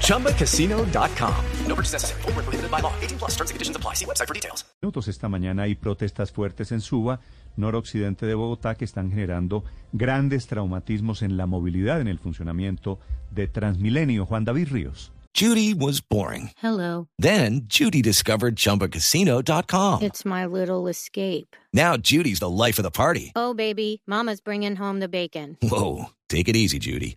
ChumbaCasino.com. No purchase necessary. Full prohibited by law. 18 plus terms and conditions apply. See website for details. Minutos esta mañana hay protestas fuertes en Suba, noroccidente de Bogotá, que están generando grandes traumatismos en la movilidad, en el funcionamiento de Transmilenio. Juan David Ríos. Judy was boring. Hello. Then Judy discovered ChumbaCasino.com. It's my little escape. Now Judy's the life of the party. Oh, baby, mama's bringing home the bacon. Whoa, take it easy, Judy.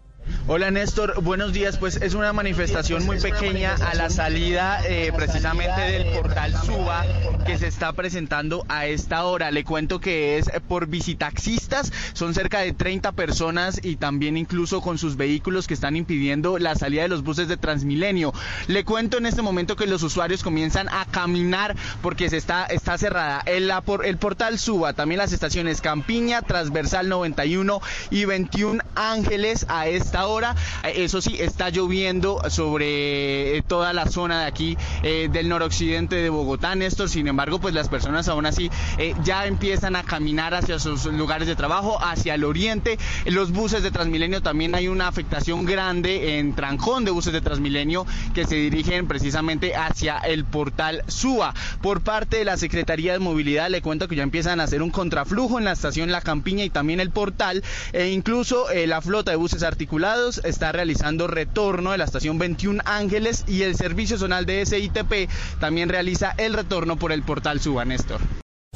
Hola Néstor, buenos días. Pues es una manifestación muy pequeña a la salida eh, precisamente del portal Suba que se está presentando a esta hora. Le cuento que es por visitaxistas, son cerca de 30 personas y también incluso con sus vehículos que están impidiendo la salida de los buses de Transmilenio. Le cuento en este momento que los usuarios comienzan a caminar porque se está, está cerrada el, el portal Suba, también las estaciones Campiña, Transversal 91 y 21 Ángeles a esta hora. Eso sí, está lloviendo sobre eh, toda la zona de aquí eh, del noroccidente de Bogotá, Néstor. Sin embargo, pues las personas aún así eh, ya empiezan a caminar hacia sus lugares de trabajo, hacia el oriente. Los buses de Transmilenio también hay una afectación grande en Trancón de buses de Transmilenio que se dirigen precisamente hacia el portal SUA. Por parte de la Secretaría de Movilidad le cuento que ya empiezan a hacer un contraflujo en la estación La Campiña y también el portal e incluso la flota de buses articulados está realizando retorno de la estación 21 Ángeles y el servicio zonal de SITP también realiza el retorno por el portal Suba, Néstor.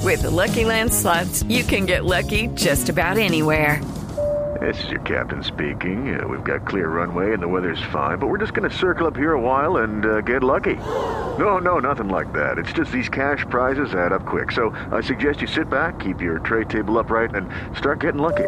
With the Lucky Land slots, you can get lucky just about anywhere. This is your captain speaking. Uh, we've got clear runway and the weather's fine, but we're just going to circle up here a while and uh, get lucky. No, no, nothing like that. It's just these cash prizes add up quick. So I suggest you sit back, keep your tray table upright, and start getting lucky.